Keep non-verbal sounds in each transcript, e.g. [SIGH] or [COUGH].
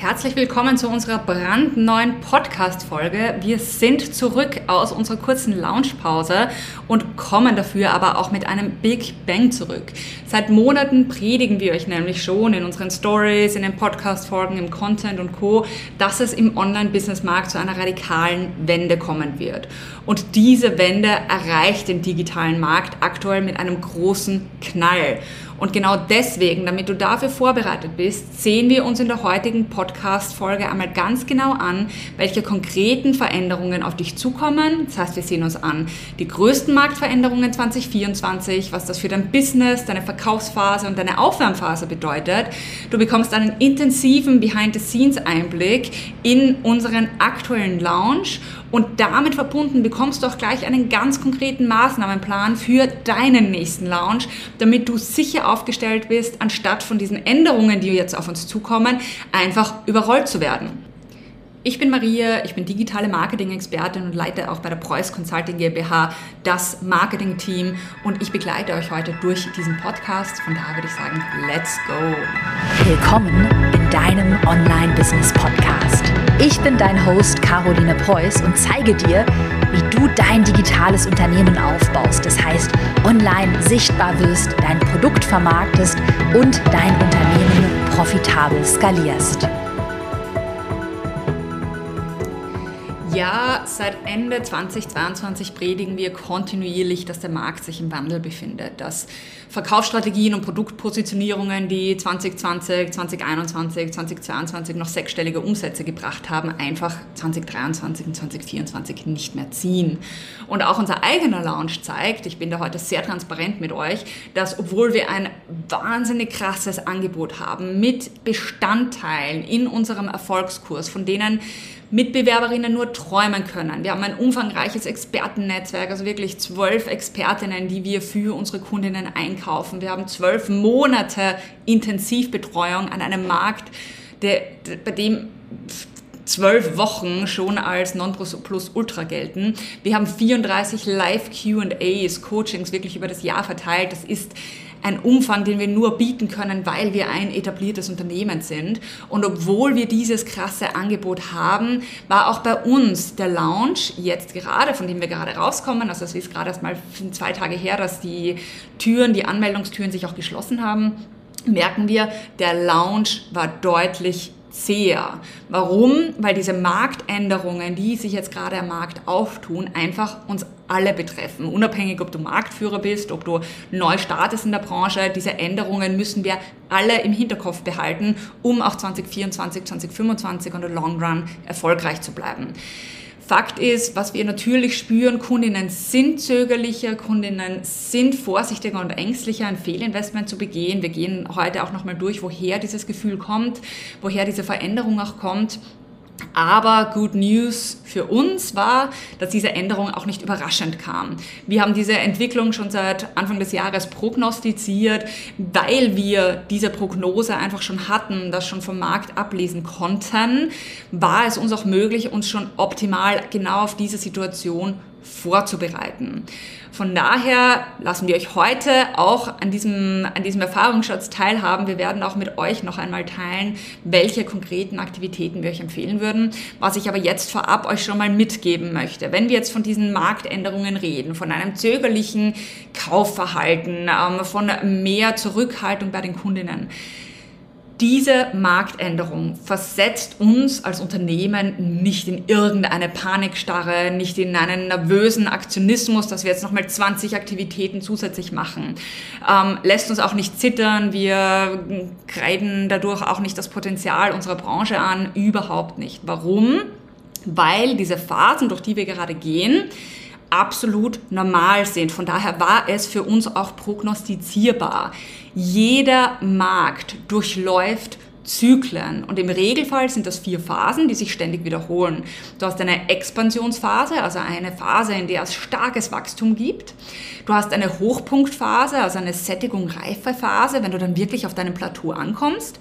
Herzlich willkommen zu unserer brandneuen Podcast-Folge. Wir sind zurück aus unserer kurzen Lounge-Pause und kommen dafür aber auch mit einem Big Bang zurück. Seit Monaten predigen wir euch nämlich schon in unseren Stories, in den Podcast-Folgen, im Content und Co., dass es im Online-Business-Markt zu einer radikalen Wende kommen wird. Und diese Wende erreicht den digitalen Markt aktuell mit einem großen Knall. Und genau deswegen, damit du dafür vorbereitet bist, sehen wir uns in der heutigen Podcast-Folge einmal ganz genau an, welche konkreten Veränderungen auf dich zukommen. Das heißt, wir sehen uns an die größten Marktveränderungen 2024, was das für dein Business, deine Verkaufsphase und deine Aufwärmphase bedeutet. Du bekommst einen intensiven Behind-the-Scenes-Einblick in unseren aktuellen Lounge und damit verbunden bekommst du auch gleich einen ganz konkreten Maßnahmenplan für deinen nächsten Launch, damit du sicher aufgestellt bist, anstatt von diesen Änderungen, die jetzt auf uns zukommen, einfach überrollt zu werden. Ich bin Maria, ich bin digitale Marketing-Expertin und leite auch bei der Preuß Consulting GmbH das Marketing-Team und ich begleite euch heute durch diesen Podcast. Von daher würde ich sagen, let's go! Willkommen in deinem Online-Business-Podcast. Ich bin dein Host Caroline Preuß und zeige dir, wie du dein digitales Unternehmen aufbaust. Das heißt, online sichtbar wirst, dein Produkt vermarktest und dein Unternehmen profitabel skalierst. Ja, seit Ende 2022 predigen wir kontinuierlich, dass der Markt sich im Wandel befindet, dass Verkaufsstrategien und Produktpositionierungen, die 2020, 2021, 2022 noch sechsstellige Umsätze gebracht haben, einfach 2023 und 2024 nicht mehr ziehen. Und auch unser eigener Launch zeigt, ich bin da heute sehr transparent mit euch, dass obwohl wir ein wahnsinnig krasses Angebot haben mit Bestandteilen in unserem Erfolgskurs, von denen Mitbewerberinnen nur träumen können. Wir haben ein umfangreiches Expertennetzwerk, also wirklich zwölf Expertinnen, die wir für unsere Kundinnen einkaufen. Wir haben zwölf Monate Intensivbetreuung an einem Markt, der, bei dem zwölf Wochen schon als Non-Plus-Ultra gelten. Wir haben 34 Live-QAs, Coachings wirklich über das Jahr verteilt. Das ist ein Umfang, den wir nur bieten können, weil wir ein etabliertes Unternehmen sind. Und obwohl wir dieses krasse Angebot haben, war auch bei uns der Launch jetzt gerade, von dem wir gerade rauskommen, also es ist gerade erst mal zwei Tage her, dass die Türen, die Anmeldungstüren sich auch geschlossen haben, merken wir, der Launch war deutlich sehr. Warum? Weil diese Marktänderungen, die sich jetzt gerade am Markt auftun, einfach uns alle betreffen. Unabhängig, ob du Marktführer bist, ob du neu startest in der Branche, diese Änderungen müssen wir alle im Hinterkopf behalten, um auch 2024, 2025 und der Long Run erfolgreich zu bleiben. Fakt ist, was wir natürlich spüren, Kundinnen sind zögerlicher, Kundinnen sind vorsichtiger und ängstlicher, ein Fehlinvestment zu begehen. Wir gehen heute auch nochmal durch, woher dieses Gefühl kommt, woher diese Veränderung auch kommt. Aber Good News für uns war, dass diese Änderung auch nicht überraschend kam. Wir haben diese Entwicklung schon seit Anfang des Jahres prognostiziert, weil wir diese Prognose einfach schon hatten, das schon vom Markt ablesen konnten, war es uns auch möglich, uns schon optimal genau auf diese Situation vorzubereiten. Von daher lassen wir euch heute auch an diesem, an diesem Erfahrungsschatz teilhaben. Wir werden auch mit euch noch einmal teilen, welche konkreten Aktivitäten wir euch empfehlen würden. Was ich aber jetzt vorab euch schon mal mitgeben möchte. Wenn wir jetzt von diesen Marktänderungen reden, von einem zögerlichen Kaufverhalten, ähm, von mehr Zurückhaltung bei den Kundinnen, diese Marktänderung versetzt uns als Unternehmen nicht in irgendeine Panikstarre, nicht in einen nervösen Aktionismus, dass wir jetzt nochmal 20 Aktivitäten zusätzlich machen. Ähm, lässt uns auch nicht zittern, wir kreiden dadurch auch nicht das Potenzial unserer Branche an, überhaupt nicht. Warum? Weil diese Phasen, durch die wir gerade gehen, absolut normal sind. Von daher war es für uns auch prognostizierbar. Jeder Markt durchläuft Zyklen. Und im Regelfall sind das vier Phasen, die sich ständig wiederholen. Du hast eine Expansionsphase, also eine Phase, in der es starkes Wachstum gibt. Du hast eine Hochpunktphase, also eine Sättigung reife Phase, wenn du dann wirklich auf deinem Plateau ankommst.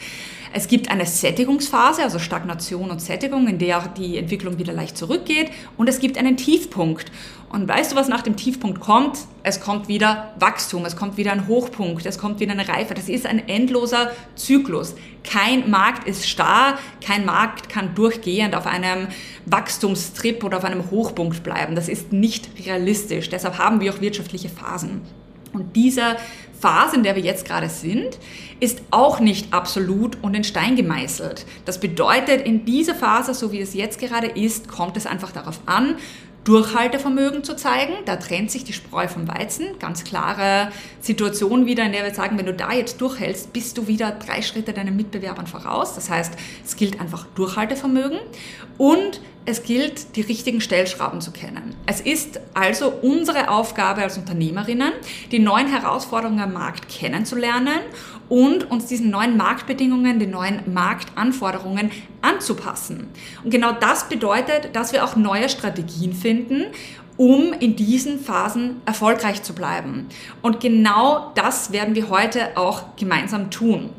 Es gibt eine Sättigungsphase, also Stagnation und Sättigung, in der die Entwicklung wieder leicht zurückgeht. Und es gibt einen Tiefpunkt. Und weißt du, was nach dem Tiefpunkt kommt? Es kommt wieder Wachstum, es kommt wieder ein Hochpunkt, es kommt wieder eine Reife. Das ist ein endloser Zyklus. Kein Markt ist starr, kein Markt kann durchgehend auf einem Wachstumstrip oder auf einem Hochpunkt bleiben. Das ist nicht realistisch. Deshalb haben wir auch wirtschaftliche Phasen. Und diese Phase, in der wir jetzt gerade sind, ist auch nicht absolut und in Stein gemeißelt. Das bedeutet, in dieser Phase, so wie es jetzt gerade ist, kommt es einfach darauf an, Durchhaltevermögen zu zeigen. Da trennt sich die Spreu vom Weizen. Ganz klare Situation wieder, in der wir sagen, wenn du da jetzt durchhältst, bist du wieder drei Schritte deinen Mitbewerbern voraus. Das heißt, es gilt einfach Durchhaltevermögen und es gilt, die richtigen Stellschrauben zu kennen. Es ist also unsere Aufgabe als Unternehmerinnen, die neuen Herausforderungen am Markt kennenzulernen und uns diesen neuen Marktbedingungen, den neuen Marktanforderungen anzupassen. Und genau das bedeutet, dass wir auch neue Strategien finden, um in diesen Phasen erfolgreich zu bleiben. Und genau das werden wir heute auch gemeinsam tun.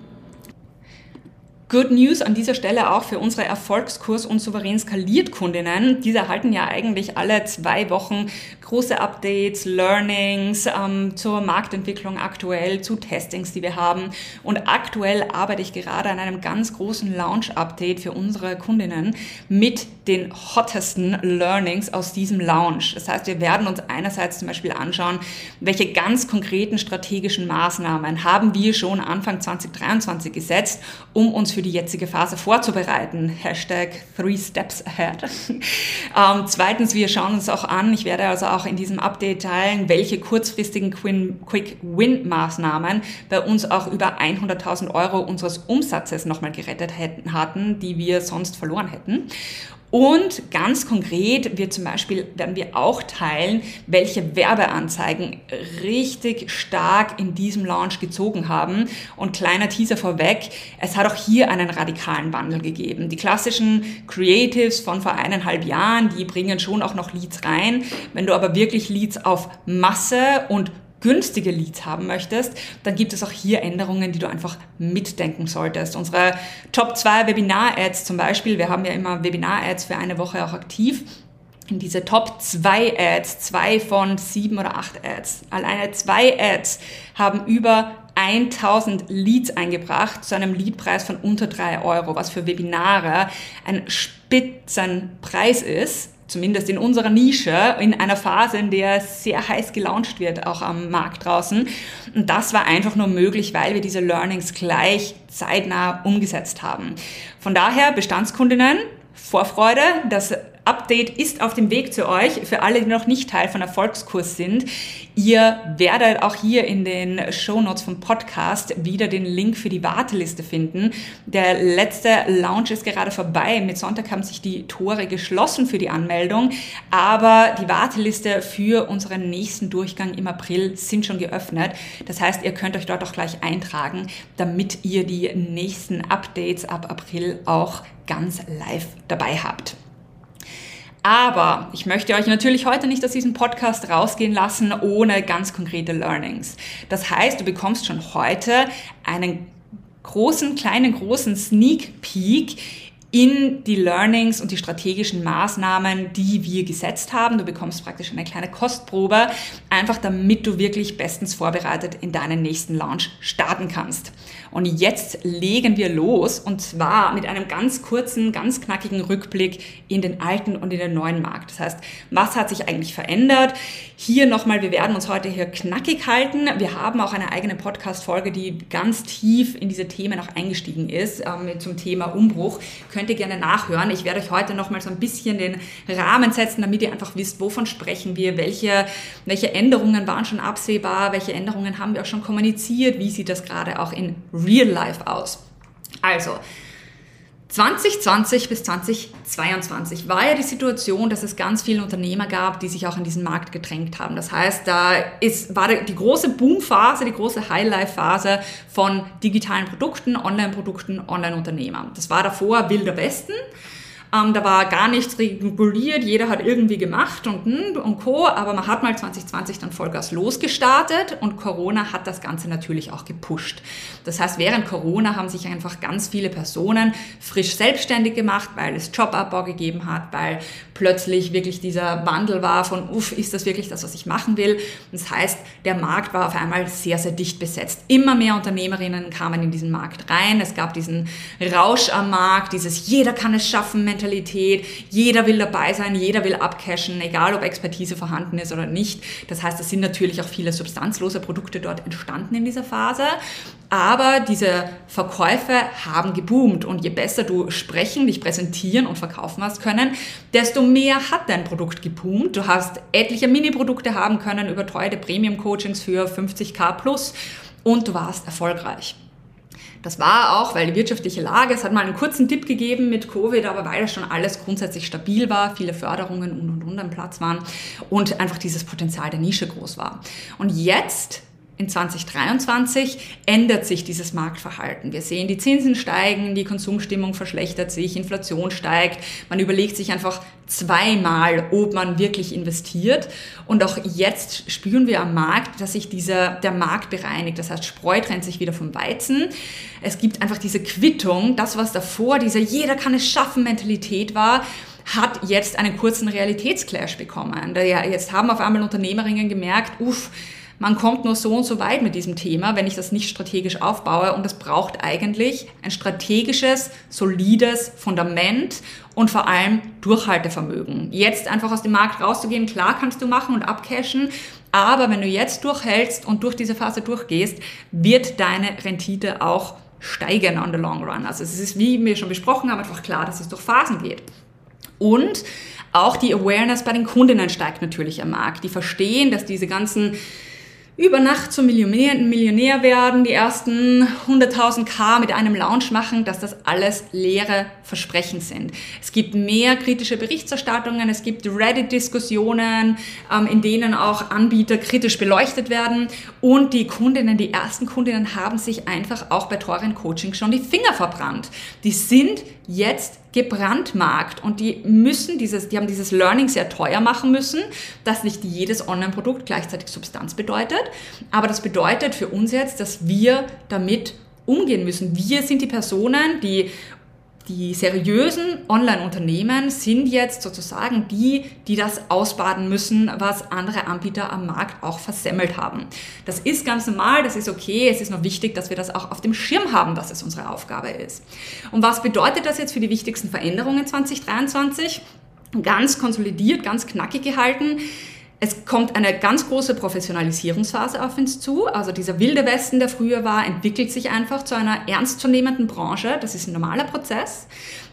Good News an dieser Stelle auch für unsere Erfolgskurs und souverän skaliert Kundinnen. Diese erhalten ja eigentlich alle zwei Wochen große Updates, Learnings ähm, zur Marktentwicklung aktuell, zu Testings, die wir haben. Und aktuell arbeite ich gerade an einem ganz großen Launch-Update für unsere Kundinnen mit den hottesten Learnings aus diesem Launch. Das heißt, wir werden uns einerseits zum Beispiel anschauen, welche ganz konkreten strategischen Maßnahmen haben wir schon Anfang 2023 gesetzt, um uns für die jetzige Phase vorzubereiten. Hashtag Three Steps Ahead. [LAUGHS] ähm, zweitens, wir schauen uns auch an, ich werde also auch in diesem Update teilen, welche kurzfristigen Quick-Win-Maßnahmen bei uns auch über 100.000 Euro unseres Umsatzes nochmal gerettet hätten, hatten, die wir sonst verloren hätten. Und ganz konkret wir zum Beispiel, werden wir auch teilen, welche Werbeanzeigen richtig stark in diesem Launch gezogen haben. Und kleiner Teaser vorweg, es hat auch hier einen radikalen Wandel gegeben. Die klassischen Creatives von vor eineinhalb Jahren, die bringen schon auch noch Leads rein. Wenn du aber wirklich Leads auf Masse und günstige Leads haben möchtest, dann gibt es auch hier Änderungen, die du einfach mitdenken solltest. Unsere Top 2 Webinar-Ads zum Beispiel, wir haben ja immer Webinar-Ads für eine Woche auch aktiv. Diese Top 2 Ads, zwei von sieben oder acht Ads, alleine zwei Ads haben über 1000 Leads eingebracht zu einem Leadpreis von unter drei Euro, was für Webinare ein Spitzenpreis ist zumindest in unserer Nische, in einer Phase, in der sehr heiß gelauncht wird, auch am Markt draußen. Und das war einfach nur möglich, weil wir diese Learnings gleich zeitnah umgesetzt haben. Von daher, Bestandskundinnen, Vorfreude, das Update ist auf dem Weg zu euch. Für alle, die noch nicht Teil von Erfolgskurs sind, ihr werdet auch hier in den Show Notes vom Podcast wieder den Link für die Warteliste finden. Der letzte Launch ist gerade vorbei. Mit Sonntag haben sich die Tore geschlossen für die Anmeldung, aber die Warteliste für unseren nächsten Durchgang im April sind schon geöffnet. Das heißt, ihr könnt euch dort auch gleich eintragen, damit ihr die nächsten Updates ab April auch ganz live dabei habt. Aber ich möchte euch natürlich heute nicht aus diesem Podcast rausgehen lassen ohne ganz konkrete Learnings. Das heißt, du bekommst schon heute einen großen, kleinen, großen Sneak Peek in die Learnings und die strategischen Maßnahmen, die wir gesetzt haben. Du bekommst praktisch eine kleine Kostprobe, einfach damit du wirklich bestens vorbereitet in deinen nächsten Launch starten kannst. Und jetzt legen wir los und zwar mit einem ganz kurzen, ganz knackigen Rückblick in den alten und in den neuen Markt. Das heißt, was hat sich eigentlich verändert? Hier nochmal, wir werden uns heute hier knackig halten. Wir haben auch eine eigene Podcast-Folge, die ganz tief in diese Themen auch eingestiegen ist, ähm, zum Thema Umbruch. Könnt ihr gerne nachhören. Ich werde euch heute nochmal so ein bisschen den Rahmen setzen, damit ihr einfach wisst, wovon sprechen wir, welche, welche Änderungen waren schon absehbar, welche Änderungen haben wir auch schon kommuniziert, wie sieht das gerade auch in Real Life aus. Also, 2020 bis 2022 war ja die Situation, dass es ganz viele Unternehmer gab, die sich auch in diesen Markt gedrängt haben. Das heißt, da ist, war die große Boomphase, die große Highlife-Phase von digitalen Produkten, Online-Produkten, Online-Unternehmern. Das war davor Wilder Westen. Ähm, da war gar nichts reguliert, jeder hat irgendwie gemacht und, hm, und Co. Aber man hat mal 2020 dann Vollgas losgestartet und Corona hat das Ganze natürlich auch gepusht. Das heißt, während Corona haben sich einfach ganz viele Personen frisch selbstständig gemacht, weil es Jobabbau gegeben hat, weil plötzlich wirklich dieser Wandel war von, uff, ist das wirklich das, was ich machen will? Das heißt, der Markt war auf einmal sehr, sehr dicht besetzt. Immer mehr Unternehmerinnen kamen in diesen Markt rein. Es gab diesen Rausch am Markt, dieses jeder kann es schaffen Mentalität. Jeder will dabei sein, jeder will abcashen, egal ob Expertise vorhanden ist oder nicht. Das heißt, es sind natürlich auch viele substanzlose Produkte dort entstanden in dieser Phase. Aber diese Verkäufe haben geboomt und je besser du sprechen, dich präsentieren und verkaufen hast können, desto mehr hat dein Produkt geboomt. Du hast etliche Mini-Produkte haben können, überteuerte Premium-Coachings für 50k plus und du warst erfolgreich. Das war auch, weil die wirtschaftliche Lage, es hat mal einen kurzen Tipp gegeben mit Covid, aber weil das schon alles grundsätzlich stabil war, viele Förderungen und und und am Platz waren und einfach dieses Potenzial der Nische groß war. Und jetzt in 2023 ändert sich dieses Marktverhalten. Wir sehen, die Zinsen steigen, die Konsumstimmung verschlechtert sich, Inflation steigt. Man überlegt sich einfach zweimal, ob man wirklich investiert. Und auch jetzt spüren wir am Markt, dass sich dieser, der Markt bereinigt. Das heißt, Spreu trennt sich wieder vom Weizen. Es gibt einfach diese Quittung, das, was davor diese jeder kann es schaffen Mentalität war, hat jetzt einen kurzen Realitätsclash bekommen. Jetzt haben auf einmal Unternehmerinnen gemerkt, uff, man kommt nur so und so weit mit diesem Thema, wenn ich das nicht strategisch aufbaue. Und es braucht eigentlich ein strategisches, solides Fundament und vor allem Durchhaltevermögen. Jetzt einfach aus dem Markt rauszugehen, klar kannst du machen und abcashen. Aber wenn du jetzt durchhältst und durch diese Phase durchgehst, wird deine Rendite auch steigen on the long run. Also es ist, wie wir schon besprochen haben, einfach klar, dass es durch Phasen geht. Und auch die Awareness bei den Kundinnen steigt natürlich am Markt. Die verstehen, dass diese ganzen über Nacht zum Millionär, Millionär werden, die ersten 100.000 K mit einem Lounge machen, dass das alles leere Versprechen sind. Es gibt mehr kritische Berichterstattungen, es gibt Reddit-Diskussionen, ähm, in denen auch Anbieter kritisch beleuchtet werden und die Kundinnen, die ersten Kundinnen haben sich einfach auch bei teuren Coaching schon die Finger verbrannt. Die sind jetzt gebrandmarkt und die müssen dieses, die haben dieses Learning sehr teuer machen müssen, dass nicht jedes Online-Produkt gleichzeitig Substanz bedeutet, aber das bedeutet für uns jetzt, dass wir damit umgehen müssen. Wir sind die Personen, die die seriösen Online-Unternehmen sind jetzt sozusagen die, die das ausbaden müssen, was andere Anbieter am Markt auch versemmelt haben. Das ist ganz normal, das ist okay. Es ist nur wichtig, dass wir das auch auf dem Schirm haben, dass es unsere Aufgabe ist. Und was bedeutet das jetzt für die wichtigsten Veränderungen 2023? Ganz konsolidiert, ganz knackig gehalten. Es kommt eine ganz große Professionalisierungsphase auf uns zu. Also dieser wilde Westen, der früher war, entwickelt sich einfach zu einer ernstzunehmenden Branche. Das ist ein normaler Prozess.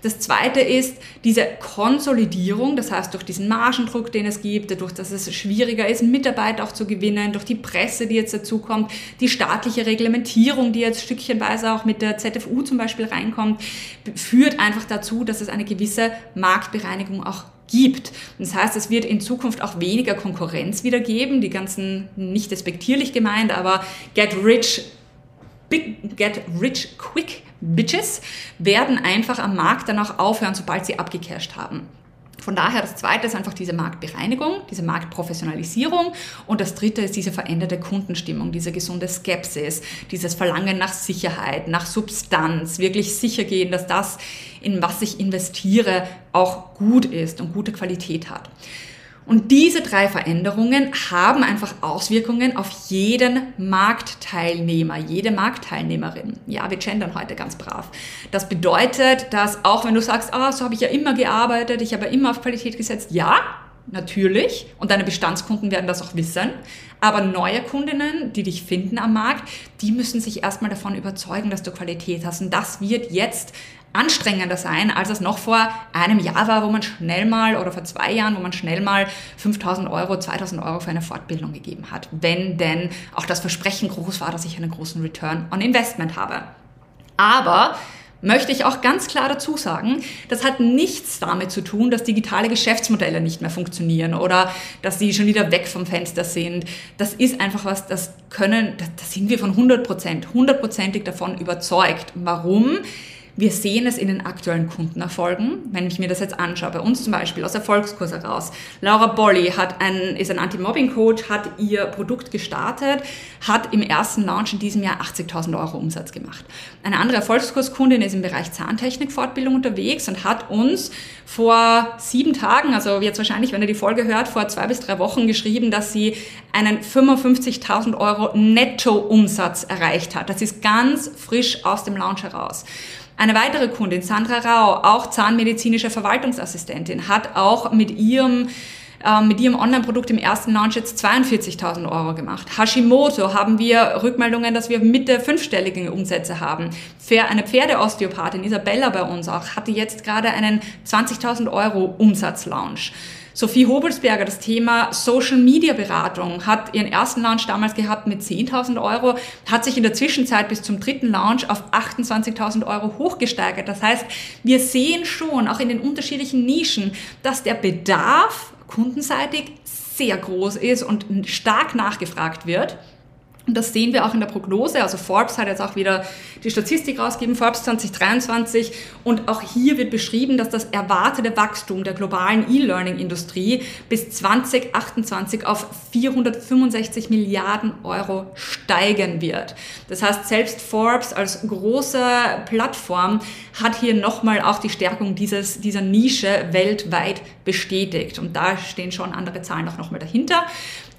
Das zweite ist diese Konsolidierung, das heißt durch diesen Margendruck, den es gibt, dadurch, dass es schwieriger ist, Mitarbeiter auch zu gewinnen, durch die Presse, die jetzt dazukommt, die staatliche Reglementierung, die jetzt stückchenweise auch mit der ZFU zum Beispiel reinkommt, führt einfach dazu, dass es eine gewisse Marktbereinigung auch gibt. Das heißt, es wird in Zukunft auch weniger Konkurrenz wieder geben, die ganzen, nicht despektierlich gemeint, aber get rich, big, get rich quick Bitches werden einfach am Markt dann auch aufhören, sobald sie abgecasht haben. Von daher das zweite ist einfach diese Marktbereinigung, diese Marktprofessionalisierung und das dritte ist diese veränderte Kundenstimmung, diese gesunde Skepsis, dieses Verlangen nach Sicherheit, nach Substanz, wirklich sicher gehen, dass das, in was ich investiere, auch gut ist und gute Qualität hat. Und diese drei Veränderungen haben einfach Auswirkungen auf jeden Marktteilnehmer, jede Marktteilnehmerin. Ja, wir gendern heute ganz brav. Das bedeutet, dass auch wenn du sagst, ah, so habe ich ja immer gearbeitet, ich habe ja immer auf Qualität gesetzt, ja, natürlich. Und deine Bestandskunden werden das auch wissen. Aber neue Kundinnen, die dich finden am Markt, die müssen sich erstmal davon überzeugen, dass du Qualität hast. Und das wird jetzt anstrengender sein, als es noch vor einem Jahr war, wo man schnell mal oder vor zwei Jahren, wo man schnell mal 5000 Euro, 2000 Euro für eine Fortbildung gegeben hat. Wenn denn auch das Versprechen groß war, dass ich einen großen Return on Investment habe. Aber möchte ich auch ganz klar dazu sagen, das hat nichts damit zu tun, dass digitale Geschäftsmodelle nicht mehr funktionieren oder dass sie schon wieder weg vom Fenster sind. Das ist einfach was, das können, da sind wir von 100 Prozent, hundertprozentig davon überzeugt. Warum? Wir sehen es in den aktuellen Kundenerfolgen. Wenn ich mir das jetzt anschaue, bei uns zum Beispiel aus Erfolgskurs heraus. Laura Bolli hat ein, ist ein Anti-Mobbing-Coach, hat ihr Produkt gestartet, hat im ersten Launch in diesem Jahr 80.000 Euro Umsatz gemacht. Eine andere Erfolgskurskundin ist im Bereich Zahntechnik-Fortbildung unterwegs und hat uns vor sieben Tagen, also jetzt wahrscheinlich, wenn ihr die Folge hört, vor zwei bis drei Wochen geschrieben, dass sie einen 55.000 Euro Netto-Umsatz erreicht hat. Das ist ganz frisch aus dem Launch heraus. Eine weitere Kundin, Sandra Rau, auch zahnmedizinische Verwaltungsassistentin, hat auch mit ihrem ähm, mit ihrem Online-Produkt im ersten Launch jetzt 42.000 Euro gemacht. Hashimoto haben wir Rückmeldungen, dass wir Mitte fünfstellige Umsätze haben. Eine Pferdeosteopathin, Isabella bei uns auch, hatte jetzt gerade einen 20.000 Euro Umsatzlaunch. Sophie Hobelsberger, das Thema Social Media Beratung, hat ihren ersten Launch damals gehabt mit 10.000 Euro, hat sich in der Zwischenzeit bis zum dritten Launch auf 28.000 Euro hochgesteigert. Das heißt, wir sehen schon auch in den unterschiedlichen Nischen, dass der Bedarf kundenseitig sehr groß ist und stark nachgefragt wird. Und das sehen wir auch in der Prognose. Also Forbes hat jetzt auch wieder die Statistik rausgegeben, Forbes 2023. Und auch hier wird beschrieben, dass das erwartete Wachstum der globalen E-Learning-Industrie bis 2028 auf 465 Milliarden Euro steigen wird. Das heißt, selbst Forbes als große Plattform hat hier nochmal auch die Stärkung dieses, dieser Nische weltweit bestätigt. Und da stehen schon andere Zahlen auch nochmal dahinter.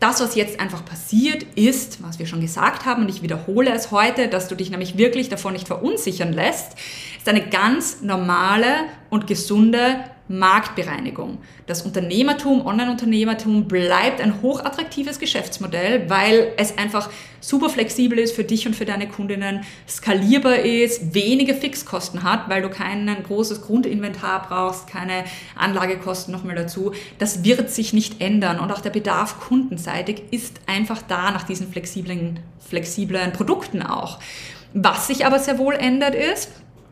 Das, was jetzt einfach passiert, ist, was wir schon gesagt haben, und ich wiederhole es heute, dass du dich nämlich wirklich davon nicht verunsichern lässt, ist eine ganz normale und gesunde Marktbereinigung. Das Unternehmertum, Online-Unternehmertum bleibt ein hochattraktives Geschäftsmodell, weil es einfach super flexibel ist für dich und für deine Kundinnen, skalierbar ist, wenige Fixkosten hat, weil du kein großes Grundinventar brauchst, keine Anlagekosten nochmal dazu. Das wird sich nicht ändern und auch der Bedarf kundenseitig ist einfach da nach diesen flexiblen, flexiblen Produkten auch. Was sich aber sehr wohl ändert ist,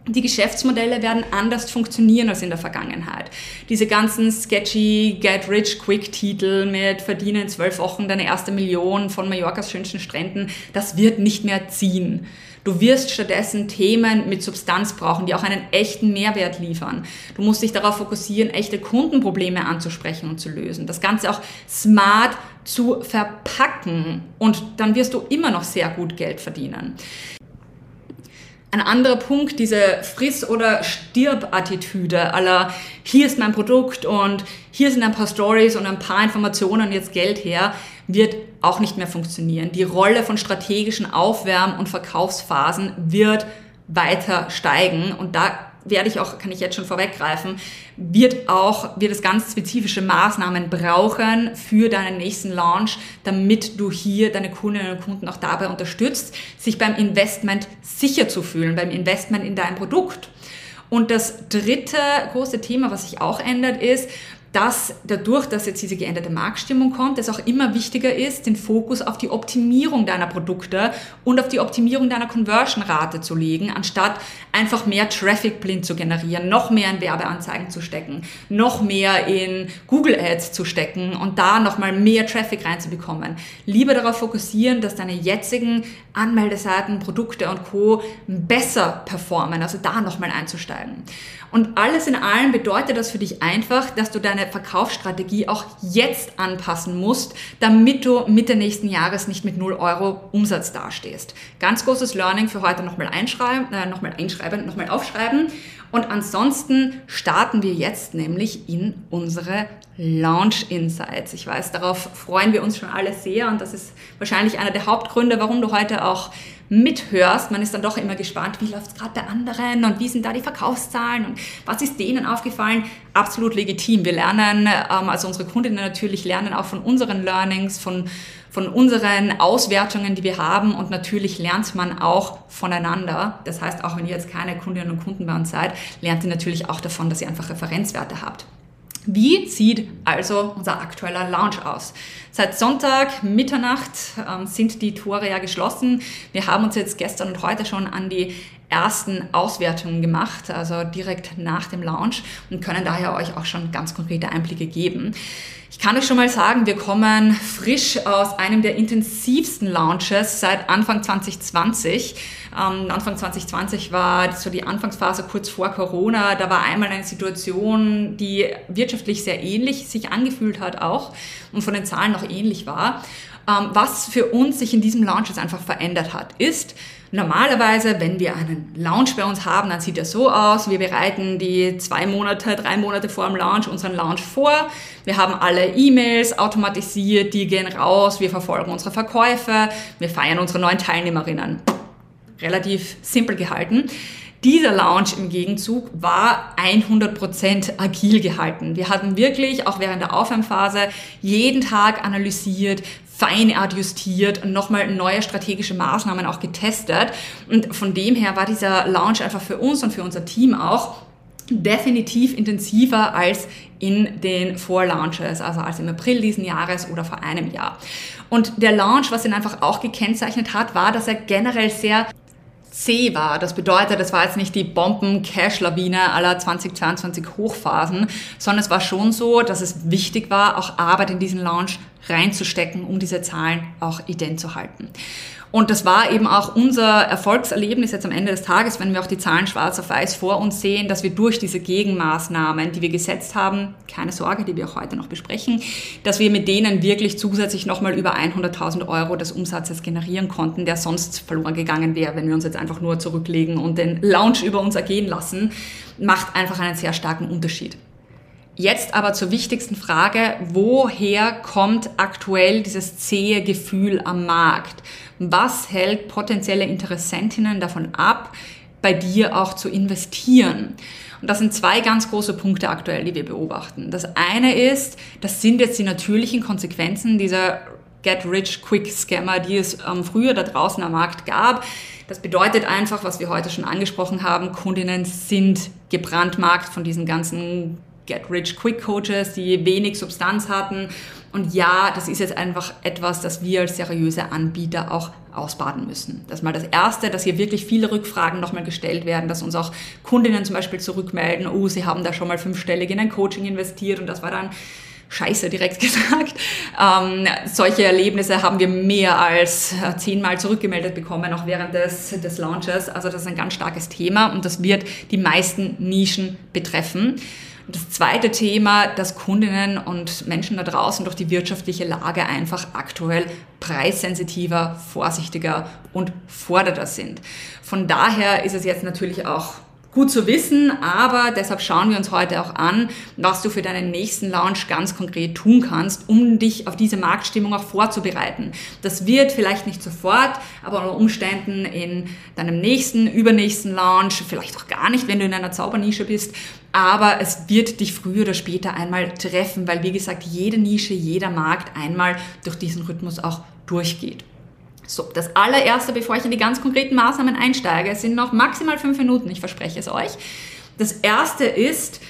die Geschäftsmodelle werden anders funktionieren als in der Vergangenheit. Diese ganzen sketchy Get-Rich-Quick-Titel mit Verdienen in zwölf Wochen deine erste Million von Mallorcas schönsten Stränden, das wird nicht mehr ziehen. Du wirst stattdessen Themen mit Substanz brauchen, die auch einen echten Mehrwert liefern. Du musst dich darauf fokussieren, echte Kundenprobleme anzusprechen und zu lösen. Das Ganze auch smart zu verpacken und dann wirst du immer noch sehr gut Geld verdienen. Ein anderer Punkt, diese Friss- oder Stirb-Attitüde aller hier ist mein Produkt und hier sind ein paar Stories und ein paar Informationen, jetzt Geld her, wird auch nicht mehr funktionieren. Die Rolle von strategischen Aufwärm- und Verkaufsphasen wird weiter steigen und da werde ich auch, kann ich jetzt schon vorweggreifen, wird auch, wird es ganz spezifische Maßnahmen brauchen für deinen nächsten Launch, damit du hier deine Kundinnen und Kunden auch dabei unterstützt, sich beim Investment sicher zu fühlen, beim Investment in dein Produkt. Und das dritte große Thema, was sich auch ändert, ist, dass dadurch, dass jetzt diese geänderte Marktstimmung kommt, es auch immer wichtiger ist, den Fokus auf die Optimierung deiner Produkte und auf die Optimierung deiner Conversion-Rate zu legen, anstatt einfach mehr Traffic blind zu generieren, noch mehr in Werbeanzeigen zu stecken, noch mehr in Google Ads zu stecken und da nochmal mehr Traffic reinzubekommen. Lieber darauf fokussieren, dass deine jetzigen Anmeldeseiten, Produkte und Co. besser performen, also da nochmal einzusteigen. Und alles in allem bedeutet das für dich einfach, dass du deine Verkaufsstrategie auch jetzt anpassen musst, damit du Mitte nächsten Jahres nicht mit 0 Euro Umsatz dastehst. Ganz großes Learning für heute nochmal einschreiben, äh, nochmal einschreiben, nochmal aufschreiben. Und ansonsten starten wir jetzt nämlich in unsere Launch Insights. Ich weiß, darauf freuen wir uns schon alle sehr und das ist wahrscheinlich einer der Hauptgründe, warum du heute auch mithörst. Man ist dann doch immer gespannt, wie läuft es gerade bei anderen und wie sind da die Verkaufszahlen und was ist denen aufgefallen. Absolut legitim. Wir lernen, ähm, also unsere Kundinnen natürlich lernen auch von unseren Learnings, von von unseren Auswertungen, die wir haben und natürlich lernt man auch voneinander. Das heißt, auch wenn ihr jetzt keine Kundinnen und Kunden bei uns seid, lernt ihr natürlich auch davon, dass ihr einfach Referenzwerte habt. Wie sieht also unser aktueller Launch aus? Seit Sonntag Mitternacht ähm, sind die Tore ja geschlossen. Wir haben uns jetzt gestern und heute schon an die ersten Auswertungen gemacht, also direkt nach dem Launch und können daher euch auch schon ganz konkrete Einblicke geben. Ich kann euch schon mal sagen, wir kommen frisch aus einem der intensivsten Launches seit Anfang 2020. Ähm, Anfang 2020 war so die Anfangsphase kurz vor Corona. Da war einmal eine Situation, die wirtschaftlich sehr ähnlich sich angefühlt hat auch und von den Zahlen noch ähnlich war. Ähm, was für uns sich in diesem Launch jetzt einfach verändert hat, ist, Normalerweise, wenn wir einen Launch bei uns haben, dann sieht er so aus. Wir bereiten die zwei Monate, drei Monate vor dem Launch unseren Launch vor. Wir haben alle E-Mails automatisiert, die gehen raus. Wir verfolgen unsere Verkäufe. Wir feiern unsere neuen Teilnehmerinnen. Relativ simpel gehalten. Dieser Launch im Gegenzug war 100% agil gehalten. Wir hatten wirklich auch während der Aufwärmphase jeden Tag analysiert, fein adjustiert und nochmal neue strategische Maßnahmen auch getestet. Und von dem her war dieser Launch einfach für uns und für unser Team auch definitiv intensiver als in den Vorlaunches, also als im April diesen Jahres oder vor einem Jahr. Und der Launch, was ihn einfach auch gekennzeichnet hat, war, dass er generell sehr C war. Das bedeutet, es war jetzt nicht die Bomben-Cash-Lawine aller 2022 Hochphasen, sondern es war schon so, dass es wichtig war, auch Arbeit in diesen Launch reinzustecken, um diese Zahlen auch ident zu halten. Und das war eben auch unser Erfolgserlebnis jetzt am Ende des Tages, wenn wir auch die Zahlen schwarz auf weiß vor uns sehen, dass wir durch diese Gegenmaßnahmen, die wir gesetzt haben, keine Sorge, die wir auch heute noch besprechen, dass wir mit denen wirklich zusätzlich nochmal über 100.000 Euro des Umsatzes generieren konnten, der sonst verloren gegangen wäre, wenn wir uns jetzt einfach nur zurücklegen und den Launch über uns ergehen lassen, macht einfach einen sehr starken Unterschied. Jetzt aber zur wichtigsten Frage, woher kommt aktuell dieses zähe Gefühl am Markt? Was hält potenzielle Interessentinnen davon ab, bei dir auch zu investieren? Und das sind zwei ganz große Punkte aktuell, die wir beobachten. Das eine ist, das sind jetzt die natürlichen Konsequenzen dieser Get-Rich-Quick-Scammer, die es ähm, früher da draußen am Markt gab. Das bedeutet einfach, was wir heute schon angesprochen haben, Kundinnen sind gebrandmarkt von diesen ganzen Get-Rich-Quick-Coaches, die wenig Substanz hatten. Und ja, das ist jetzt einfach etwas, das wir als seriöse Anbieter auch ausbaden müssen. Das ist mal das Erste, dass hier wirklich viele Rückfragen nochmal gestellt werden, dass uns auch Kundinnen zum Beispiel zurückmelden, oh, sie haben da schon mal fünfstellig in ein Coaching investiert und das war dann Scheiße direkt [LAUGHS] gesagt. Ähm, solche Erlebnisse haben wir mehr als äh, zehnmal zurückgemeldet bekommen, auch während des, des Launches. Also das ist ein ganz starkes Thema und das wird die meisten Nischen betreffen. Das zweite Thema, dass Kundinnen und Menschen da draußen durch die wirtschaftliche Lage einfach aktuell preissensitiver, vorsichtiger und fordernder sind. Von daher ist es jetzt natürlich auch gut zu wissen, aber deshalb schauen wir uns heute auch an, was du für deinen nächsten Launch ganz konkret tun kannst, um dich auf diese Marktstimmung auch vorzubereiten. Das wird vielleicht nicht sofort, aber unter Umständen in deinem nächsten, übernächsten Launch, vielleicht auch gar nicht, wenn du in einer Zaubernische bist, aber es wird dich früher oder später einmal treffen, weil wie gesagt, jede Nische, jeder Markt einmal durch diesen Rhythmus auch durchgeht. So, das allererste, bevor ich in die ganz konkreten Maßnahmen einsteige, sind noch maximal fünf Minuten, ich verspreche es euch. Das erste ist,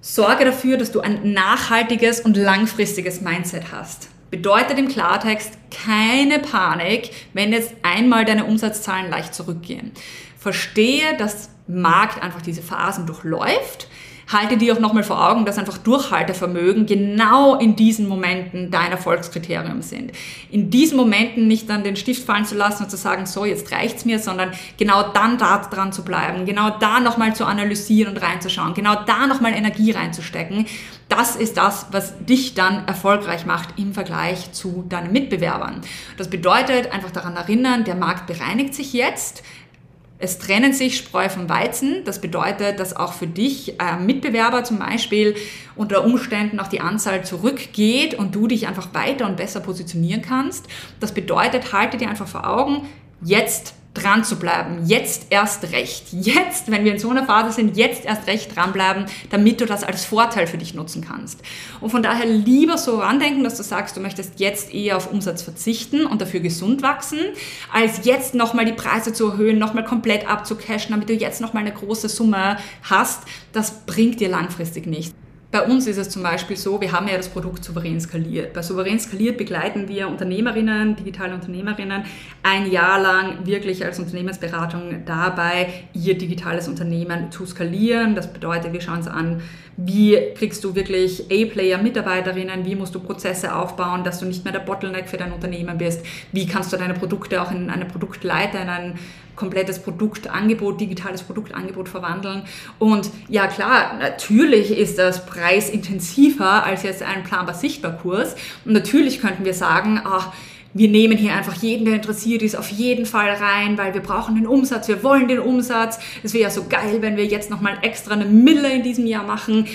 sorge dafür, dass du ein nachhaltiges und langfristiges Mindset hast. Bedeutet im Klartext keine Panik, wenn jetzt einmal deine Umsatzzahlen leicht zurückgehen. Verstehe, dass Markt einfach diese Phasen durchläuft halte dir auch nochmal vor Augen, dass einfach Durchhaltevermögen genau in diesen Momenten dein Erfolgskriterium sind. In diesen Momenten nicht dann den Stift fallen zu lassen und zu sagen, so, jetzt reicht's mir, sondern genau dann da dran zu bleiben, genau da nochmal zu analysieren und reinzuschauen, genau da nochmal Energie reinzustecken. Das ist das, was dich dann erfolgreich macht im Vergleich zu deinen Mitbewerbern. Das bedeutet einfach daran erinnern, der Markt bereinigt sich jetzt. Es trennen sich Spreu vom Weizen. Das bedeutet, dass auch für dich äh, Mitbewerber zum Beispiel unter Umständen auch die Anzahl zurückgeht und du dich einfach weiter und besser positionieren kannst. Das bedeutet, halte dir einfach vor Augen, jetzt dran zu bleiben. Jetzt erst recht. Jetzt, wenn wir in so einer Phase sind, jetzt erst recht dranbleiben, damit du das als Vorteil für dich nutzen kannst. Und von daher lieber so randenken, dass du sagst, du möchtest jetzt eher auf Umsatz verzichten und dafür gesund wachsen, als jetzt nochmal die Preise zu erhöhen, nochmal komplett abzucashen, damit du jetzt nochmal eine große Summe hast. Das bringt dir langfristig nichts. Bei uns ist es zum Beispiel so, wir haben ja das Produkt souverän skaliert. Bei souverän skaliert begleiten wir Unternehmerinnen, digitale Unternehmerinnen ein Jahr lang wirklich als Unternehmensberatung dabei, ihr digitales Unternehmen zu skalieren. Das bedeutet, wir schauen uns an, wie kriegst du wirklich A-Player-Mitarbeiterinnen, wie musst du Prozesse aufbauen, dass du nicht mehr der Bottleneck für dein Unternehmen bist, wie kannst du deine Produkte auch in eine Produktleiter, in ein komplettes Produktangebot, digitales Produktangebot verwandeln. Und ja klar, natürlich ist das preisintensiver als jetzt ein planbar sichtbar Kurs. Und natürlich könnten wir sagen, ach, wir nehmen hier einfach jeden, der interessiert ist, auf jeden Fall rein, weil wir brauchen den Umsatz, wir wollen den Umsatz. Es wäre ja so geil, wenn wir jetzt nochmal extra eine Mille in diesem Jahr machen.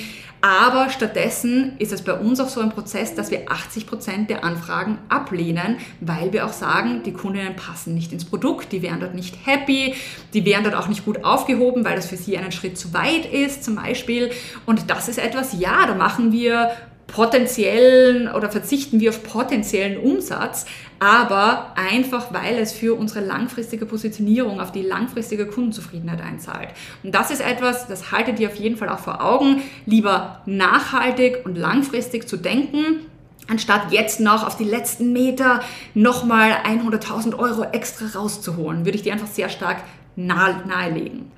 Aber stattdessen ist es bei uns auch so ein Prozess, dass wir 80 Prozent der Anfragen ablehnen, weil wir auch sagen, die Kundinnen passen nicht ins Produkt, die wären dort nicht happy, die wären dort auch nicht gut aufgehoben, weil das für sie einen Schritt zu weit ist zum Beispiel. Und das ist etwas, ja, da machen wir potenziellen oder verzichten wir auf potenziellen Umsatz, aber einfach weil es für unsere langfristige Positionierung auf die langfristige Kundenzufriedenheit einzahlt. Und das ist etwas, das haltet ihr auf jeden Fall auch vor Augen, lieber nachhaltig und langfristig zu denken, anstatt jetzt noch auf die letzten Meter nochmal 100.000 Euro extra rauszuholen, würde ich dir einfach sehr stark nahe, nahelegen.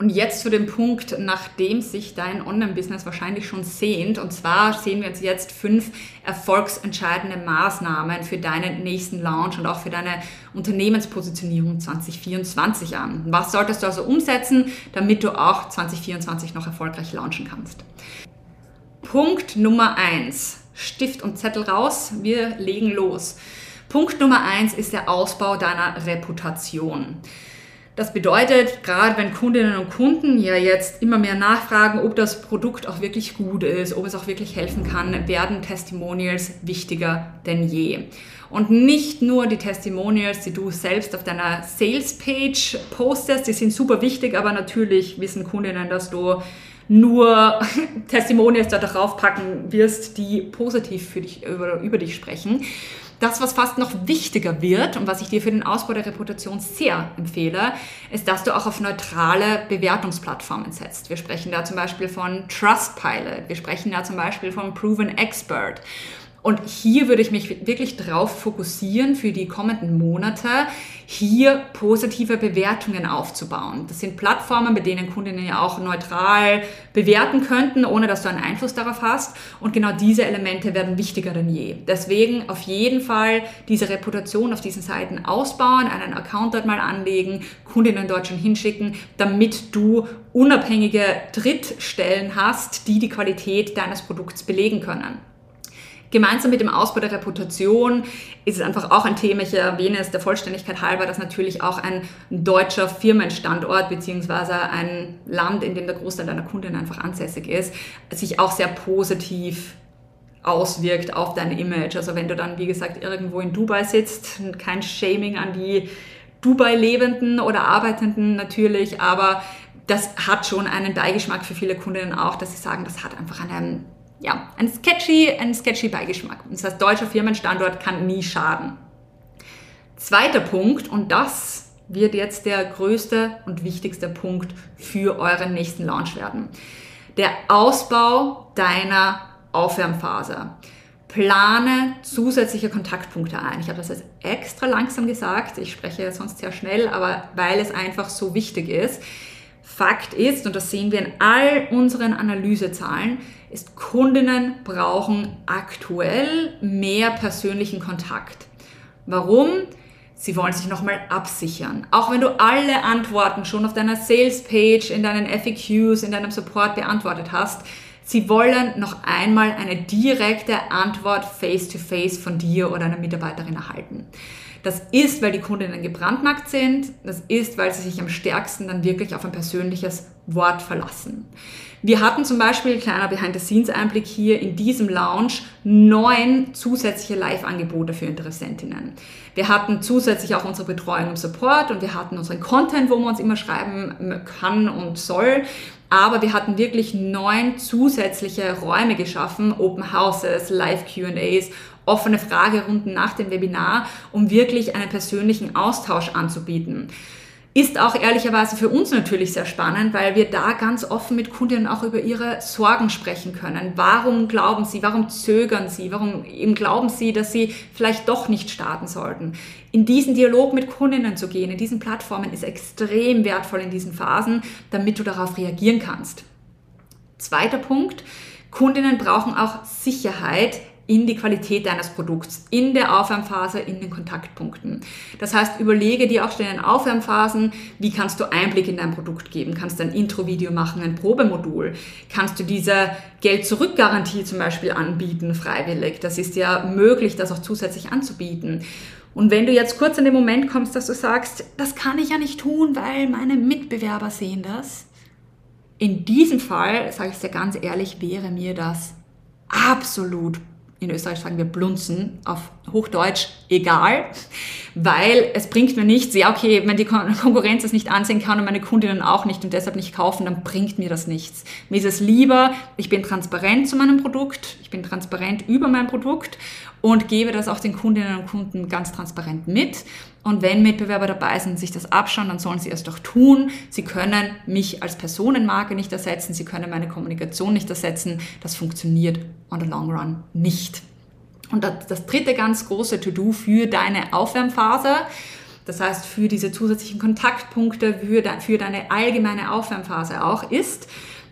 Und jetzt zu dem Punkt, nachdem sich dein Online-Business wahrscheinlich schon sehnt. Und zwar sehen wir uns jetzt fünf erfolgsentscheidende Maßnahmen für deinen nächsten Launch und auch für deine Unternehmenspositionierung 2024 an. Was solltest du also umsetzen, damit du auch 2024 noch erfolgreich launchen kannst? Punkt Nummer eins: Stift und Zettel raus, wir legen los. Punkt Nummer eins ist der Ausbau deiner Reputation. Das bedeutet, gerade wenn Kundinnen und Kunden ja jetzt immer mehr nachfragen, ob das Produkt auch wirklich gut ist, ob es auch wirklich helfen kann, werden Testimonials wichtiger denn je. Und nicht nur die Testimonials, die du selbst auf deiner Sales-Page postest, die sind super wichtig, aber natürlich wissen Kundinnen, dass du nur [LAUGHS] Testimonials da drauf packen wirst, die positiv für dich, über, über dich sprechen. Das, was fast noch wichtiger wird und was ich dir für den Ausbau der Reputation sehr empfehle, ist, dass du auch auf neutrale Bewertungsplattformen setzt. Wir sprechen da zum Beispiel von Trustpilot, wir sprechen da zum Beispiel von Proven Expert. Und hier würde ich mich wirklich drauf fokussieren, für die kommenden Monate hier positive Bewertungen aufzubauen. Das sind Plattformen, bei denen Kundinnen ja auch neutral bewerten könnten, ohne dass du einen Einfluss darauf hast. Und genau diese Elemente werden wichtiger denn je. Deswegen auf jeden Fall diese Reputation auf diesen Seiten ausbauen, einen Account dort mal anlegen, Kundinnen dort schon hinschicken, damit du unabhängige Drittstellen hast, die die Qualität deines Produkts belegen können. Gemeinsam mit dem Ausbau der Reputation ist es einfach auch ein Thema, ich erwähne es der Vollständigkeit halber, dass natürlich auch ein deutscher Firmenstandort beziehungsweise ein Land, in dem der Großteil deiner Kunden einfach ansässig ist, sich auch sehr positiv auswirkt auf dein Image. Also wenn du dann, wie gesagt, irgendwo in Dubai sitzt, kein Shaming an die Dubai-Lebenden oder Arbeitenden natürlich, aber das hat schon einen Beigeschmack für viele Kundinnen auch, dass sie sagen, das hat einfach einen ja, ein sketchy, ein sketchy Beigeschmack. Das heißt, deutscher Firmenstandort kann nie schaden. Zweiter Punkt, und das wird jetzt der größte und wichtigste Punkt für euren nächsten Launch werden. Der Ausbau deiner Aufwärmphase. Plane zusätzliche Kontaktpunkte ein. Ich habe das jetzt extra langsam gesagt. Ich spreche sonst sehr schnell, aber weil es einfach so wichtig ist. Fakt ist, und das sehen wir in all unseren Analysezahlen, ist, Kundinnen brauchen aktuell mehr persönlichen Kontakt. Warum? Sie wollen sich nochmal absichern. Auch wenn du alle Antworten schon auf deiner Sales-Page, in deinen FAQs, in deinem Support beantwortet hast, sie wollen noch einmal eine direkte Antwort face-to-face -face von dir oder einer Mitarbeiterin erhalten. Das ist, weil die Kundinnen gebrandmarkt sind. Das ist, weil sie sich am stärksten dann wirklich auf ein persönliches Wort verlassen. Wir hatten zum Beispiel, kleiner Behind-the-Scenes-Einblick hier, in diesem Lounge neun zusätzliche Live-Angebote für Interessentinnen. Wir hatten zusätzlich auch unsere Betreuung im Support und wir hatten unseren Content, wo man uns immer schreiben kann und soll. Aber wir hatten wirklich neun zusätzliche Räume geschaffen, Open Houses, Live QAs, offene Fragerunden nach dem Webinar, um wirklich einen persönlichen Austausch anzubieten. Ist auch ehrlicherweise für uns natürlich sehr spannend, weil wir da ganz offen mit Kundinnen auch über ihre Sorgen sprechen können. Warum glauben sie, warum zögern sie, warum eben glauben sie, dass sie vielleicht doch nicht starten sollten. In diesen Dialog mit Kundinnen zu gehen, in diesen Plattformen ist extrem wertvoll in diesen Phasen, damit du darauf reagieren kannst. Zweiter Punkt, Kundinnen brauchen auch Sicherheit in die Qualität deines Produkts, in der Aufwärmphase, in den Kontaktpunkten. Das heißt, überlege dir auch schon in den Aufwärmphasen, wie kannst du Einblick in dein Produkt geben? Kannst du ein Intro-Video machen, ein Probemodul? Kannst du diese Geld-Zurück-Garantie zum Beispiel anbieten, freiwillig? Das ist ja möglich, das auch zusätzlich anzubieten. Und wenn du jetzt kurz in den Moment kommst, dass du sagst, das kann ich ja nicht tun, weil meine Mitbewerber sehen das. In diesem Fall, sage ich dir ganz ehrlich, wäre mir das absolut in Österreich sagen wir blunzen, auf Hochdeutsch egal, weil es bringt mir nichts, ja okay, wenn die Konkurrenz es nicht ansehen kann und meine Kundinnen auch nicht und deshalb nicht kaufen, dann bringt mir das nichts. Mir ist es lieber, ich bin transparent zu meinem Produkt, ich bin transparent über mein Produkt und gebe das auch den Kundinnen und Kunden ganz transparent mit. Und wenn Mitbewerber dabei sind, sich das abschauen, dann sollen sie es doch tun. Sie können mich als Personenmarke nicht ersetzen, sie können meine Kommunikation nicht ersetzen. Das funktioniert on the long run nicht. Und das, das dritte ganz große To-Do für deine Aufwärmphase, das heißt für diese zusätzlichen Kontaktpunkte, für, de, für deine allgemeine Aufwärmphase auch, ist,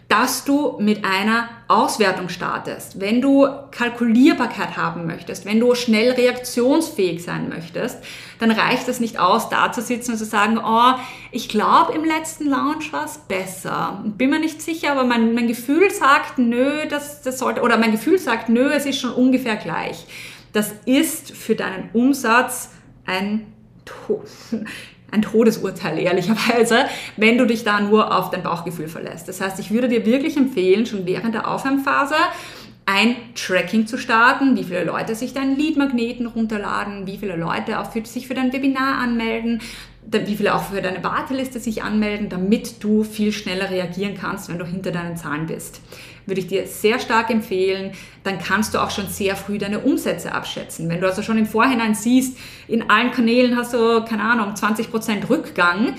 dass du mit einer Auswertung startest. Wenn du Kalkulierbarkeit haben möchtest, wenn du schnell reaktionsfähig sein möchtest, dann reicht es nicht aus, da zu sitzen und zu sagen, oh, ich glaube, im letzten Launch war es besser. Bin mir nicht sicher, aber mein, mein Gefühl sagt, nö, das, das sollte, oder mein Gefühl sagt, nö, es ist schon ungefähr gleich. Das ist für deinen Umsatz ein ein Todesurteil, ehrlicherweise, wenn du dich da nur auf dein Bauchgefühl verlässt. Das heißt, ich würde dir wirklich empfehlen, schon während der Aufwärmphase ein Tracking zu starten, wie viele Leute sich deinen Lead-Magneten runterladen, wie viele Leute auch für, sich für dein Webinar anmelden, wie viele auch für deine Warteliste sich anmelden, damit du viel schneller reagieren kannst, wenn du hinter deinen Zahlen bist würde ich dir sehr stark empfehlen. Dann kannst du auch schon sehr früh deine Umsätze abschätzen. Wenn du also schon im Vorhinein siehst, in allen Kanälen hast du, keine Ahnung, 20% Rückgang,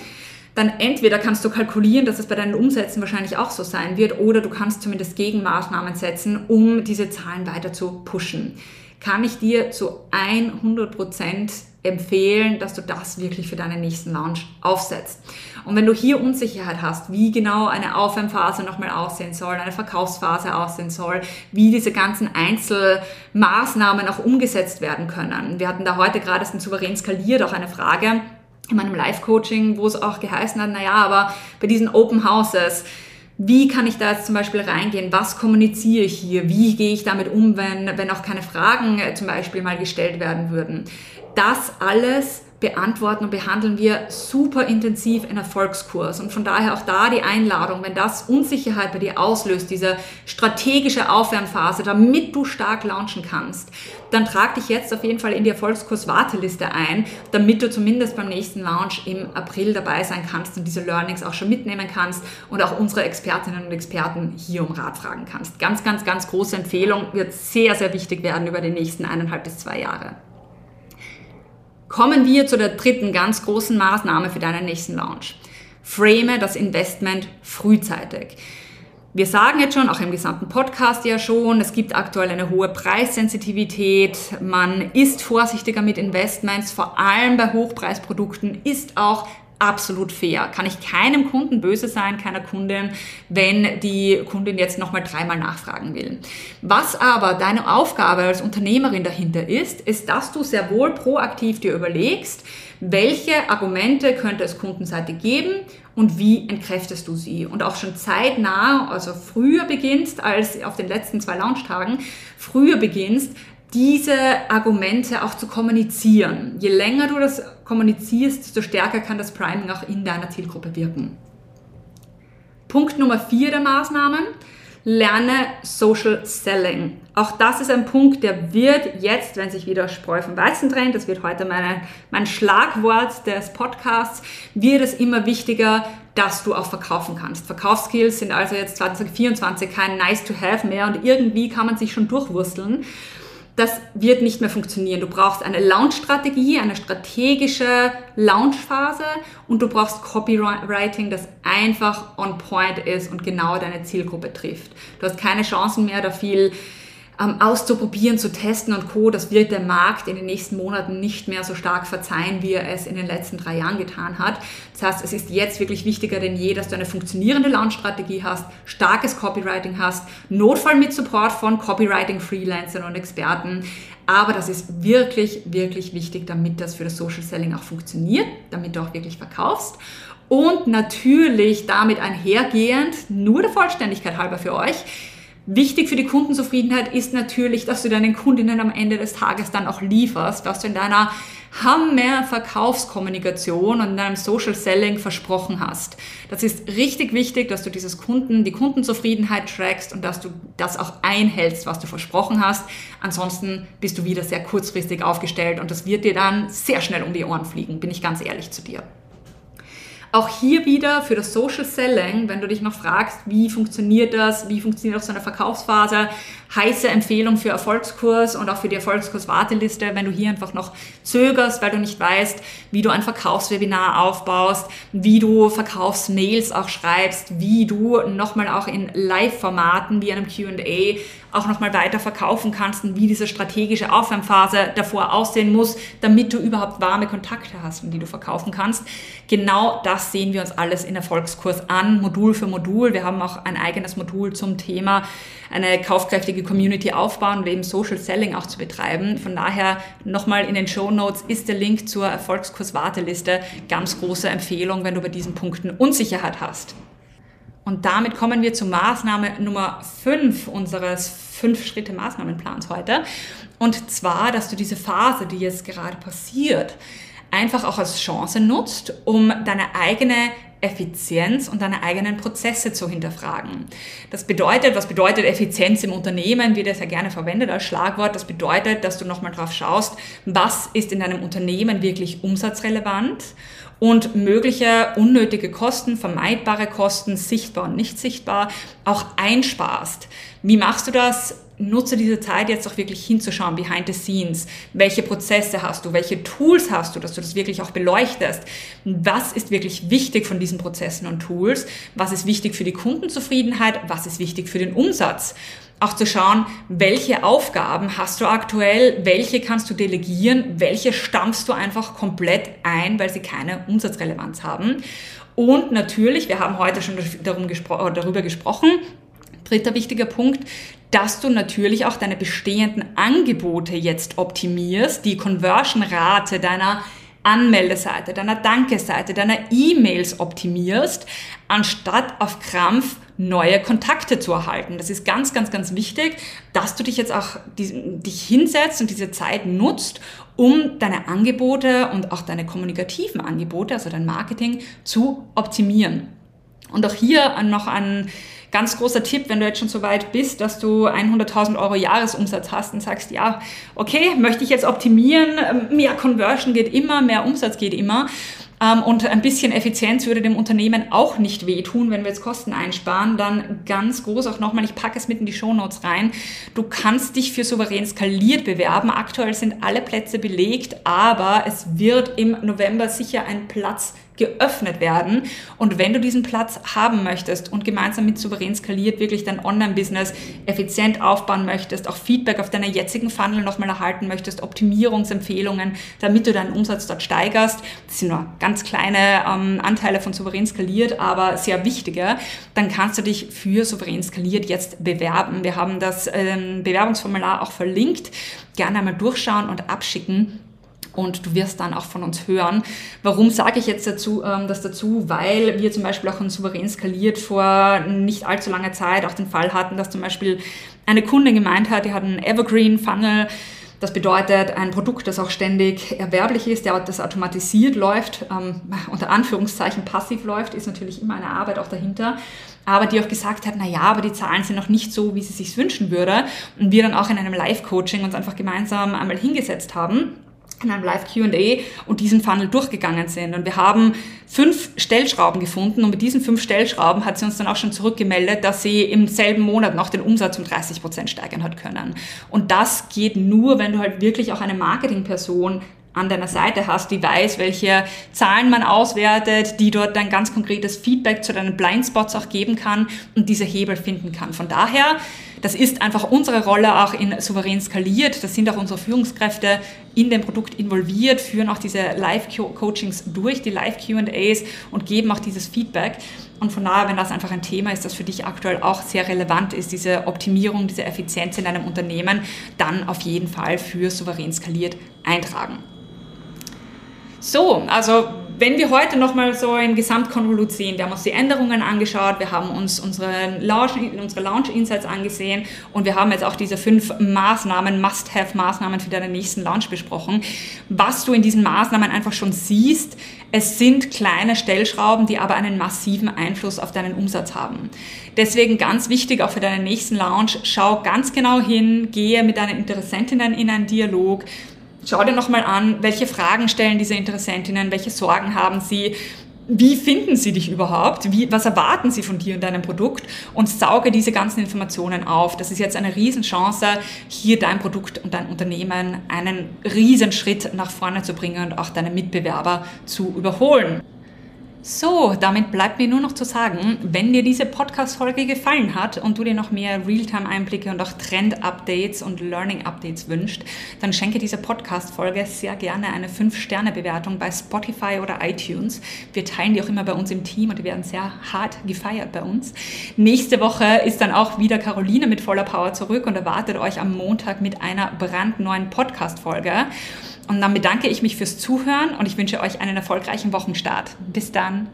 dann entweder kannst du kalkulieren, dass es bei deinen Umsätzen wahrscheinlich auch so sein wird, oder du kannst zumindest Gegenmaßnahmen setzen, um diese Zahlen weiter zu pushen. Kann ich dir zu 100% empfehlen, dass du das wirklich für deinen nächsten Launch aufsetzt. Und wenn du hier Unsicherheit hast, wie genau eine Aufwärmphase nochmal aussehen soll, eine Verkaufsphase aussehen soll, wie diese ganzen Einzelmaßnahmen auch umgesetzt werden können. Wir hatten da heute gerade in Souverän skaliert auch eine Frage in meinem Live-Coaching, wo es auch geheißen hat, naja, aber bei diesen Open Houses, wie kann ich da jetzt zum Beispiel reingehen? Was kommuniziere ich hier? Wie gehe ich damit um, wenn, wenn auch keine Fragen äh, zum Beispiel mal gestellt werden würden? Das alles beantworten und behandeln wir super intensiv in Erfolgskurs. Und von daher auch da die Einladung, wenn das Unsicherheit bei dir auslöst, diese strategische Aufwärmphase, damit du stark launchen kannst, dann trag dich jetzt auf jeden Fall in die Erfolgskurs-Warteliste ein, damit du zumindest beim nächsten Launch im April dabei sein kannst und diese Learnings auch schon mitnehmen kannst und auch unsere Expertinnen und Experten hier um Rat fragen kannst. Ganz, ganz, ganz große Empfehlung, wird sehr, sehr wichtig werden über die nächsten eineinhalb bis zwei Jahre. Kommen wir zu der dritten ganz großen Maßnahme für deinen nächsten Launch. Frame das Investment frühzeitig. Wir sagen jetzt schon, auch im gesamten Podcast ja schon, es gibt aktuell eine hohe Preissensitivität. Man ist vorsichtiger mit Investments, vor allem bei Hochpreisprodukten, ist auch absolut fair. Kann ich keinem Kunden böse sein, keiner Kundin, wenn die Kundin jetzt nochmal dreimal nachfragen will. Was aber deine Aufgabe als Unternehmerin dahinter ist, ist, dass du sehr wohl proaktiv dir überlegst, welche Argumente könnte es kundenseitig geben und wie entkräftest du sie. Und auch schon zeitnah, also früher beginnst als auf den letzten zwei Launchtagen, früher beginnst, diese Argumente auch zu kommunizieren. Je länger du das kommunizierst, desto stärker kann das Priming auch in deiner Zielgruppe wirken. Punkt Nummer vier der Maßnahmen. Lerne Social Selling. Auch das ist ein Punkt, der wird jetzt, wenn sich wieder Spreu vom Weizen trennt, das wird heute meine, mein Schlagwort des Podcasts, wird es immer wichtiger, dass du auch verkaufen kannst. Verkaufsskills sind also jetzt 2024 kein nice to have mehr und irgendwie kann man sich schon durchwursteln das wird nicht mehr funktionieren. Du brauchst eine Launch-Strategie, eine strategische Launch-Phase und du brauchst Copywriting, das einfach on point ist und genau deine Zielgruppe trifft. Du hast keine Chancen mehr, da viel ähm, auszuprobieren, zu testen und Co. Das wird der Markt in den nächsten Monaten nicht mehr so stark verzeihen, wie er es in den letzten drei Jahren getan hat. Das heißt, es ist jetzt wirklich wichtiger denn je, dass du eine funktionierende Launch-Strategie hast, starkes Copywriting hast, Notfall mit Support von Copywriting-Freelancern und Experten. Aber das ist wirklich, wirklich wichtig, damit das für das Social Selling auch funktioniert, damit du auch wirklich verkaufst. Und natürlich damit einhergehend, nur der Vollständigkeit halber für euch, Wichtig für die Kundenzufriedenheit ist natürlich, dass du deinen Kundinnen am Ende des Tages dann auch lieferst, was du in deiner Hammer-Verkaufskommunikation und in deinem Social Selling versprochen hast. Das ist richtig wichtig, dass du dieses Kunden, die Kundenzufriedenheit trackst und dass du das auch einhältst, was du versprochen hast. Ansonsten bist du wieder sehr kurzfristig aufgestellt und das wird dir dann sehr schnell um die Ohren fliegen, bin ich ganz ehrlich zu dir. Auch hier wieder für das Social Selling, wenn du dich noch fragst, wie funktioniert das, wie funktioniert auch so eine Verkaufsphase, heiße Empfehlung für Erfolgskurs und auch für die Erfolgskurs-Warteliste, wenn du hier einfach noch zögerst, weil du nicht weißt, wie du ein Verkaufswebinar aufbaust, wie du Verkaufsmails auch schreibst, wie du nochmal auch in Live-Formaten wie einem Q&A auch nochmal weiter verkaufen kannst und wie diese strategische Aufwärmphase davor aussehen muss, damit du überhaupt warme Kontakte hast, die du verkaufen kannst. Genau das sehen wir uns alles in Erfolgskurs an, Modul für Modul. Wir haben auch ein eigenes Modul zum Thema eine kaufkräftige Community aufbauen und eben Social Selling auch zu betreiben. Von daher nochmal in den Show Notes ist der Link zur Erfolgskurs Warteliste. Ganz große Empfehlung, wenn du bei diesen Punkten Unsicherheit hast. Und damit kommen wir zur Maßnahme Nummer 5 unseres 5-Schritte-Maßnahmenplans heute. Und zwar, dass du diese Phase, die jetzt gerade passiert, einfach auch als Chance nutzt, um deine eigene Effizienz und deine eigenen Prozesse zu hinterfragen. Das bedeutet, was bedeutet Effizienz im Unternehmen, wird ja sehr gerne verwendet als Schlagwort. Das bedeutet, dass du nochmal drauf schaust, was ist in deinem Unternehmen wirklich umsatzrelevant und mögliche unnötige Kosten, vermeidbare Kosten, sichtbar und nicht sichtbar, auch einsparst. Wie machst du das? Nutze diese Zeit jetzt auch wirklich hinzuschauen, behind the scenes. Welche Prozesse hast du? Welche Tools hast du, dass du das wirklich auch beleuchtest? Was ist wirklich wichtig von diesen Prozessen und Tools? Was ist wichtig für die Kundenzufriedenheit? Was ist wichtig für den Umsatz? auch zu schauen, welche Aufgaben hast du aktuell, welche kannst du delegieren, welche stampfst du einfach komplett ein, weil sie keine Umsatzrelevanz haben. Und natürlich, wir haben heute schon darum gespro darüber gesprochen, dritter wichtiger Punkt, dass du natürlich auch deine bestehenden Angebote jetzt optimierst, die Conversion-Rate deiner Anmeldeseite, deiner Danke-Seite, deiner E-Mails optimierst, anstatt auf Krampf neue Kontakte zu erhalten. Das ist ganz, ganz, ganz wichtig, dass du dich jetzt auch die, dich hinsetzt und diese Zeit nutzt, um deine Angebote und auch deine kommunikativen Angebote, also dein Marketing, zu optimieren. Und auch hier noch ein ganz großer Tipp, wenn du jetzt schon so weit bist, dass du 100.000 Euro Jahresumsatz hast und sagst, ja, okay, möchte ich jetzt optimieren, mehr Conversion geht immer, mehr Umsatz geht immer. Ähm, und ein bisschen Effizienz würde dem Unternehmen auch nicht wehtun, wenn wir jetzt Kosten einsparen. Dann ganz groß auch nochmal, ich packe es mit in die Shownotes rein. Du kannst dich für souverän skaliert bewerben. Aktuell sind alle Plätze belegt, aber es wird im November sicher ein Platz geöffnet werden. Und wenn du diesen Platz haben möchtest und gemeinsam mit Souverän skaliert wirklich dein Online-Business effizient aufbauen möchtest, auch Feedback auf deiner jetzigen Funnel nochmal erhalten möchtest, Optimierungsempfehlungen, damit du deinen Umsatz dort steigerst, das sind nur ganz kleine ähm, Anteile von Souverän skaliert, aber sehr wichtige, dann kannst du dich für Souverän skaliert jetzt bewerben. Wir haben das ähm, Bewerbungsformular auch verlinkt. Gerne einmal durchschauen und abschicken und du wirst dann auch von uns hören. Warum sage ich jetzt dazu, ähm, das dazu? Weil wir zum Beispiel auch in Souverän skaliert vor nicht allzu langer Zeit auch den Fall hatten, dass zum Beispiel eine Kundin gemeint hat, die hat einen Evergreen Funnel. Das bedeutet ein Produkt, das auch ständig erwerblich ist, der das automatisiert läuft, ähm, unter Anführungszeichen passiv läuft, ist natürlich immer eine Arbeit auch dahinter aber die auch gesagt hat, na ja, aber die Zahlen sind noch nicht so, wie sie sich wünschen würde. Und wir dann auch in einem Live-Coaching uns einfach gemeinsam einmal hingesetzt haben in einem Live Q&A und diesen Funnel durchgegangen sind. Und wir haben fünf Stellschrauben gefunden und mit diesen fünf Stellschrauben hat sie uns dann auch schon zurückgemeldet, dass sie im selben Monat noch den Umsatz um 30 Prozent steigern hat können. Und das geht nur, wenn du halt wirklich auch eine Marketingperson an deiner Seite hast, die weiß, welche Zahlen man auswertet, die dort ein ganz konkretes Feedback zu deinen Blindspots auch geben kann und diese Hebel finden kann. Von daher, das ist einfach unsere Rolle auch in souverän skaliert. Das sind auch unsere Führungskräfte in dem Produkt involviert, führen auch diese Live-Coachings durch, die Live-QAs und geben auch dieses Feedback. Und von daher, wenn das einfach ein Thema ist, das für dich aktuell auch sehr relevant ist, diese Optimierung, diese Effizienz in deinem Unternehmen, dann auf jeden Fall für souverän skaliert eintragen. So, also wenn wir heute nochmal so im Gesamtkonvolut sehen, wir haben uns die Änderungen angeschaut, wir haben uns unsere Launch, unsere Launch Insights angesehen und wir haben jetzt auch diese fünf Maßnahmen, Must-Have-Maßnahmen für deinen nächsten Launch besprochen. Was du in diesen Maßnahmen einfach schon siehst, es sind kleine Stellschrauben, die aber einen massiven Einfluss auf deinen Umsatz haben. Deswegen ganz wichtig auch für deinen nächsten Launch, schau ganz genau hin, gehe mit deinen Interessentinnen in einen Dialog, Schau dir nochmal an, welche Fragen stellen diese Interessentinnen, welche Sorgen haben sie, wie finden sie dich überhaupt? Wie, was erwarten sie von dir und deinem Produkt? Und sauge diese ganzen Informationen auf. Das ist jetzt eine Riesenchance, hier dein Produkt und dein Unternehmen einen Riesenschritt nach vorne zu bringen und auch deine Mitbewerber zu überholen. So, damit bleibt mir nur noch zu sagen, wenn dir diese Podcast-Folge gefallen hat und du dir noch mehr Realtime-Einblicke und auch Trend-Updates und Learning-Updates wünscht, dann schenke diese Podcast-Folge sehr gerne eine 5-Sterne-Bewertung bei Spotify oder iTunes. Wir teilen die auch immer bei uns im Team und die werden sehr hart gefeiert bei uns. Nächste Woche ist dann auch wieder Caroline mit voller Power zurück und erwartet euch am Montag mit einer brandneuen Podcast-Folge. Und dann bedanke ich mich fürs Zuhören und ich wünsche euch einen erfolgreichen Wochenstart. Bis dann.